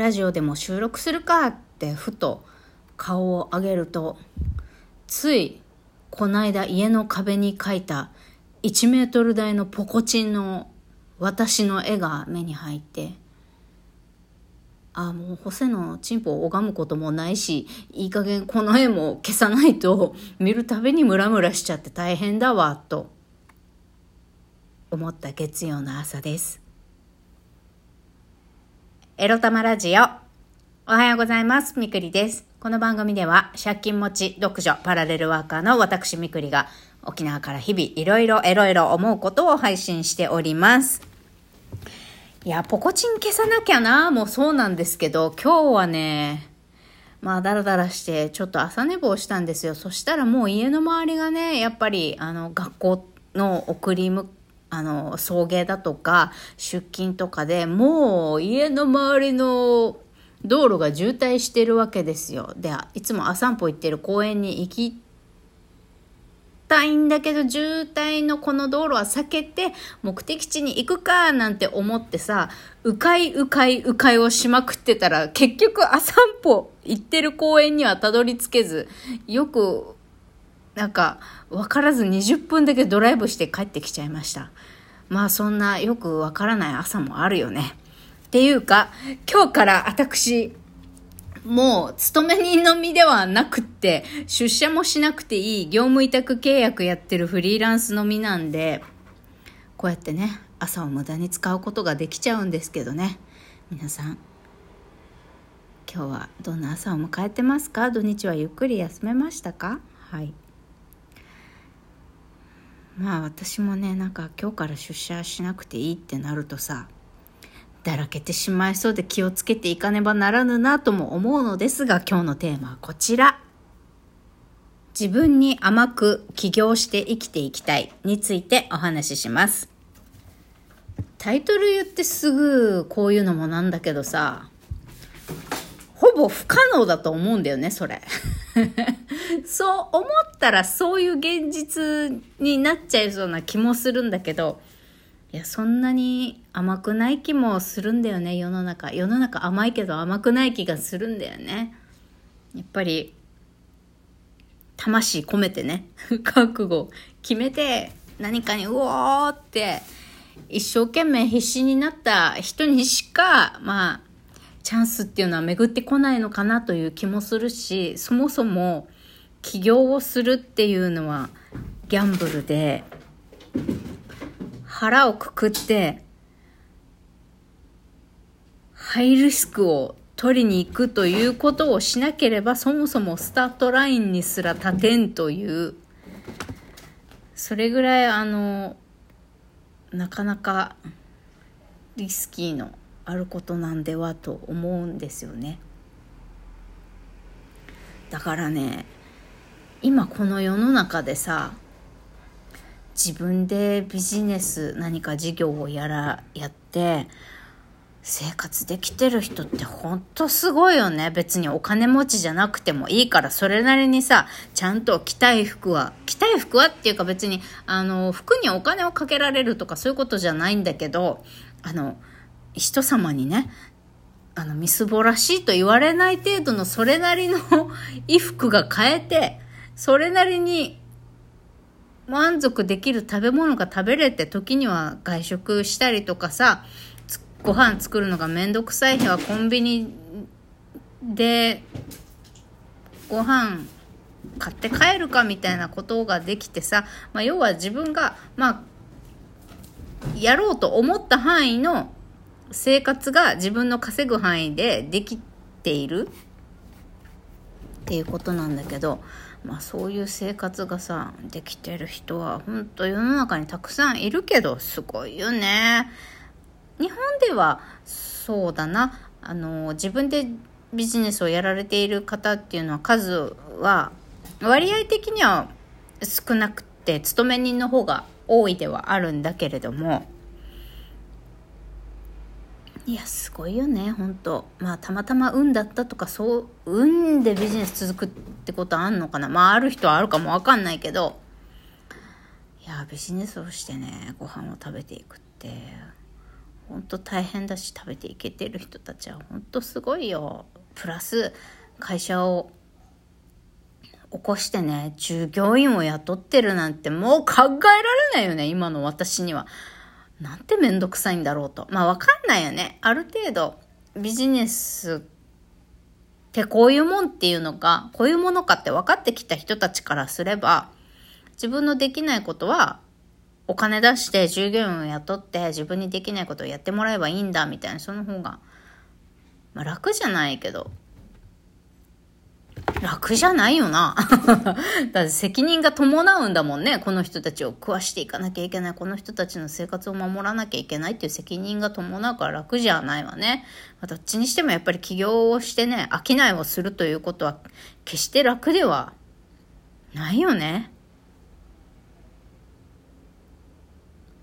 ラジオでも収録するかってふと顔を上げると、ついこないだ家の壁に描いた1メートル大のポコチンの私の絵が目に入って、あもうホセのチンポを拝むこともないし、いい加減この絵も消さないと見るたびにムラムラしちゃって大変だわ、と思った月曜の朝です。エロ玉ラジオ。おはようございます。みくりです。この番組では借金持ち、独女、パラレルワーカーの私みくりが沖縄から日々いろいろエロエロ思うことを配信しております。いや、ポコチン消さなきゃな、もうそうなんですけど、今日はね、まあ、だらだらして、ちょっと朝寝坊したんですよ。そしたらもう家の周りがね、やっぱり、あの、学校の送り迎あの、送迎だとか、出勤とかでもう家の周りの道路が渋滞してるわけですよ。で、いつも朝散歩行ってる公園に行きたいんだけど、渋滞のこの道路は避けて目的地に行くかなんて思ってさ、迂回迂回迂回をしまくってたら、結局朝散歩行ってる公園にはたどり着けず、よくなんか、わからず20分だけドライブして帰ってきちゃいました。まあそんなよくわからない朝もあるよね。っていうか、今日から私、もう、勤め人の身ではなくって、出社もしなくていい業務委託契約やってるフリーランスの身なんで、こうやってね、朝を無駄に使うことができちゃうんですけどね。皆さん、今日はどんな朝を迎えてますか？土日はゆっくり休めましたか？はい。まあ私もねなんか今日から出社しなくていいってなるとさだらけてしまいそうで気をつけていかねばならぬなとも思うのですが今日のテーマはこちら。自分に甘く起業して生きていきたいについてお話しします。タイトル言ってすぐこういうのもなんだけどさほぼ不可能だと思うんだよねそれ。そう思ったらそういう現実になっちゃいそうな気もするんだけど、いや、そんなに甘くない気もするんだよね、世の中。世の中甘いけど甘くない気がするんだよね。やっぱり、魂込めてね、覚悟決めて何かにうおーって一生懸命必死になった人にしか、まあ、チャンスっていうのは巡ってこないのかなという気もするし、そもそも起業をするっていうのはギャンブルで腹をくくってハイリスクを取りに行くということをしなければそもそもスタートラインにすら立てんというそれぐらいあのなかなかリスキーのあることなんではと思うんですよねだからね今この世の中でさ自分でビジネス何か事業をやらやって生活できてる人ってほんとすごいよね。別にお金持ちじゃなくてもいいから、それなりにさ、ちゃんと着たい服は、着たい服はっていうか別に、あの、服にお金をかけられるとかそういうことじゃないんだけど、あの、人様にね、あの、みすぼらしいと言われない程度のそれなりの衣服が買えて、それなりに満足できる食べ物が食べれて時には外食したりとかさご飯作るのがめんどくさい日はコンビニでご飯買って帰るかみたいなことができてさ、まあ、要は自分がまあやろうと思った範囲の生活が自分の稼ぐ範囲でできている？っていうことなんだけどまあそういう生活がさできてる人は本当世の中にたくさんいるけどすごいよね。日本ではそうだな。あの自分でビジネスをやられている方っていうのは数は割合的には少なくて勤め人の方が多いではあるんだけれどもいやすごいよね本当。まあたまたま運だったとかそう運でビジネス続くってことあんのかな。まあある人はあるかもわかんないけど。いやビジネスをしてねご飯を食べていくって。本当大変だし食べていけてる人たちは本当すごいよ。プラス会社を起こしてね従業員を雇ってるなんてもう考えられないよね今の私には。なんてめんどくさいんだろうと。まあわかんないよね。ある程度ビジネスってこういうもんっていうのがこういうものかって分かってきた人たちからすれば自分のできないことはお金出して従業員を雇って自分にできないことをやってもらえばいいんだみたいなその方が、まあ、楽じゃないけど。楽じゃないよな。だって責任が伴うんだもんね。この人たちを食わしていかなきゃいけない。この人たちの生活を守らなきゃいけないっていう責任が伴うから楽じゃないわね。ま、どっちにしてもやっぱり起業をしてね、商いをするということは決して楽ではないよね。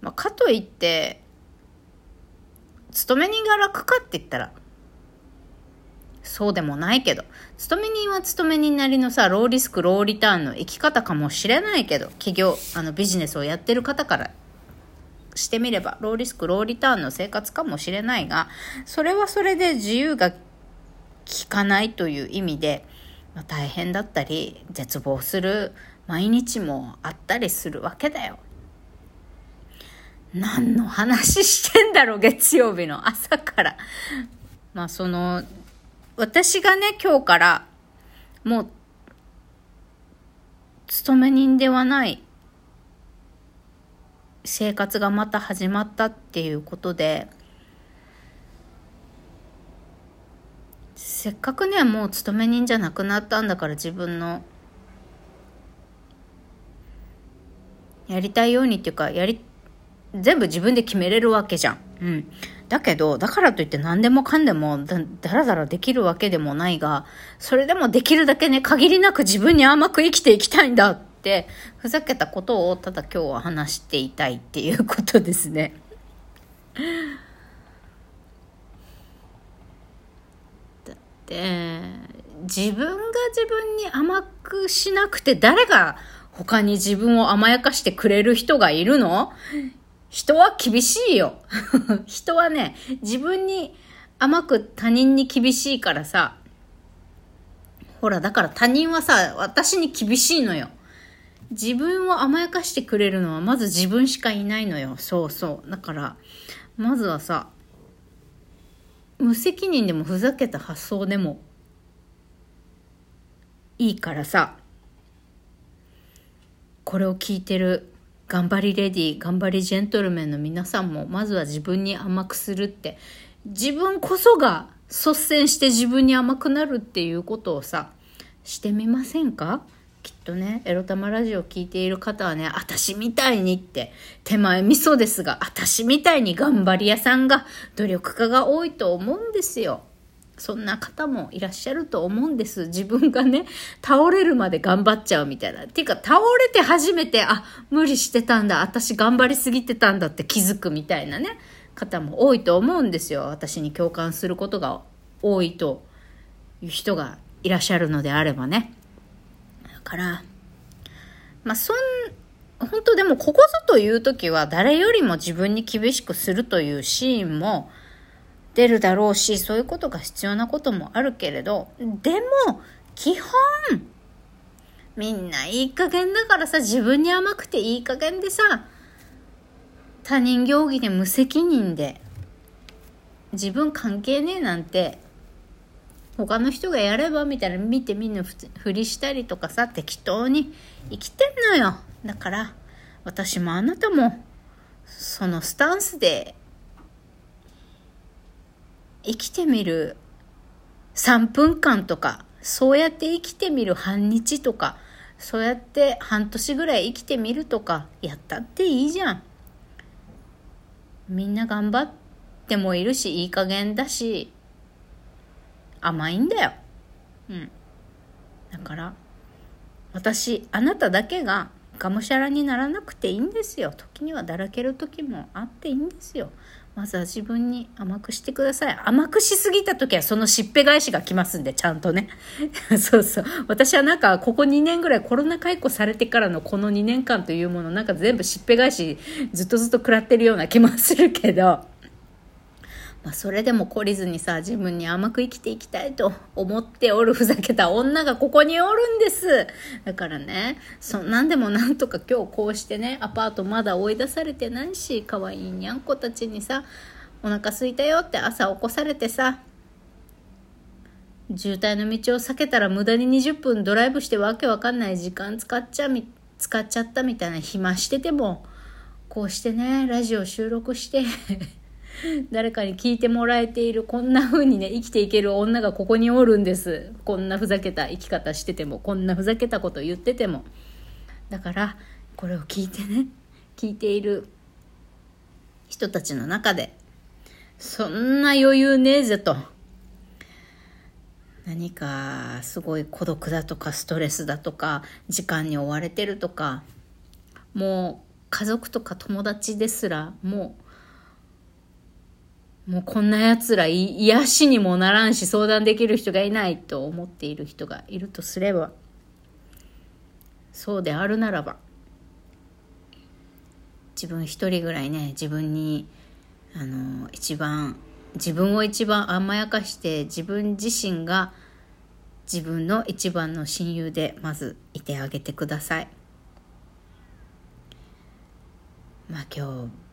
まあ、かといって、勤め人が楽かって言ったら、そうでもないけど、勤め人は勤め人なりのさ、ローリスク、ローリターンの生き方かもしれないけど、企業、あのビジネスをやってる方からしてみれば、ローリスク、ローリターンの生活かもしれないが、それはそれで自由が利かないという意味で、まあ、大変だったり、絶望する毎日もあったりするわけだよ。何の話してんだろう、月曜日の朝から。まあその、私がね、今日からもう、勤め人ではない生活がまた始まったっていうことで、せっかくね、もう勤め人じゃなくなったんだから自分のやりたいようにっていうか、やり全部自分で決めれるわけじゃん。うん。だけど、だからといって何でもかんでもだだらだらできるわけでもないが、それでもできるだけね、限りなく自分に甘く生きていきたいんだって、ふざけたことをただ今日は話していたいっていうことですね。だって、自分が自分に甘くしなくて誰が他に自分を甘やかしてくれる人がいるの？人は厳しいよ。人はね、自分に甘く他人に厳しいからさ、ほら、だから他人はさ、私に厳しいのよ。自分を甘やかしてくれるのはまず自分しかいないのよ。そうそう。だから、まずはさ、無責任でもふざけた発想でもいいからさ、これを聞いてる頑張りレディー頑張りジェントルメンの皆さんもまずは自分に甘くするって自分こそが率先して自分に甘くなるっていうことをさしてみませんか？きっとねエロ玉ラジオ聞いている方はね私みたいにって手前味噌ですが私みたいに頑張り屋さんが努力家が多いと思うんですよ。そんな方もいらっしゃると思うんです。自分がね、倒れるまで頑張っちゃうみたいな。ていうか、倒れて初めて、あ、無理してたんだ、私頑張りすぎてたんだって気づくみたいなね、方も多いと思うんですよ。私に共感することが多いという人がいらっしゃるのであればね。だから、まあ、そん、本当でもここぞという時は誰よりも自分に厳しくするというシーンも、出るだろうし、そういうことが必要なこともあるけれど、でも、基本、みんないい加減だからさ、自分に甘くていい加減でさ、他人行儀で無責任で、自分関係ねえなんて、他の人がやればみたいな見てみんなふりしたりとかさ、適当に生きてんのよ。だから、私もあなたも、そのスタンスで生きてみる3分間とか、そうやって生きてみる半日とか、そうやって半年ぐらい生きてみるとか、やったっていいじゃん。みんな頑張ってもいるし、いい加減だし、甘いんだよ。うん。だから、私、あなただけががむしゃらにならなくていいんですよ。時にはだらける時もあっていいんですよ。まずは自分に甘くしてください。甘くしすぎた時はそのしっぺ返しが来ますんで、ちゃんとね。そうそう。私はなんか、ここ2年ぐらいコロナ解雇されてからのこの2年間というもの、なんか全部しっぺ返しずっとずっと食らってるような気もするけど、まあ、それでも懲りずにさ、自分に甘く生きていきたいと思っておるふざけた女がここにおるんです。だからね、そんなんでもなんとか今日こうしてね、アパートまだ追い出されてないし、可愛いにゃんこたちにさ、お腹すいたよって朝起こされてさ、渋滞の道を避けたら無駄に20分ドライブしてわけわかんない時間使っちゃみ、使っちゃったみたいな暇してても、こうしてね、ラジオ収録して 誰かに聞いてもらえている、こんな風にね、生きていける女がここにおるんです。こんなふざけた生き方してても、こんなふざけたこと言ってても。だから、これを聞いてね、聞いている人たちの中で、そんな余裕ねえぜと。何かすごい孤独だとかストレスだとか時間に追われてるとかもう家族とか友達ですらもうもうこんな奴ら癒しにもならんし相談できる人がいないと思っている人がいるとすればそうであるならば自分一人ぐらいね自分にあの一番自分を一番甘やかして自分自身が自分の一番の親友でまずいてあげてください。まあ今日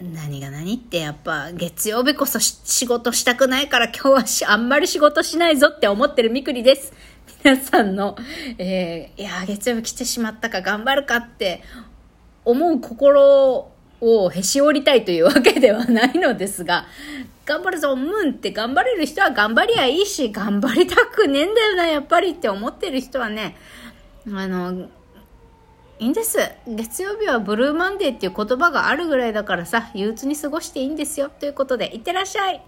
何が何ってやっぱ月曜日こそ仕事したくないから 今日はあんまり仕事しないぞって思ってるみくりです。皆さんの、えー、いや月曜日来てしまったか頑張るかって思う心をへし折りたいというわけではないのですが、頑張るぞ、ムンって頑張れる人は頑張りゃいいし、頑張りたくねえんだよな、やっぱりって思ってる人はね、あの、いいんです。月曜日はブルーマンデーっていう言葉があるぐらいだからさ、憂鬱に過ごしていいんですよ。ということで、いってらっしゃい。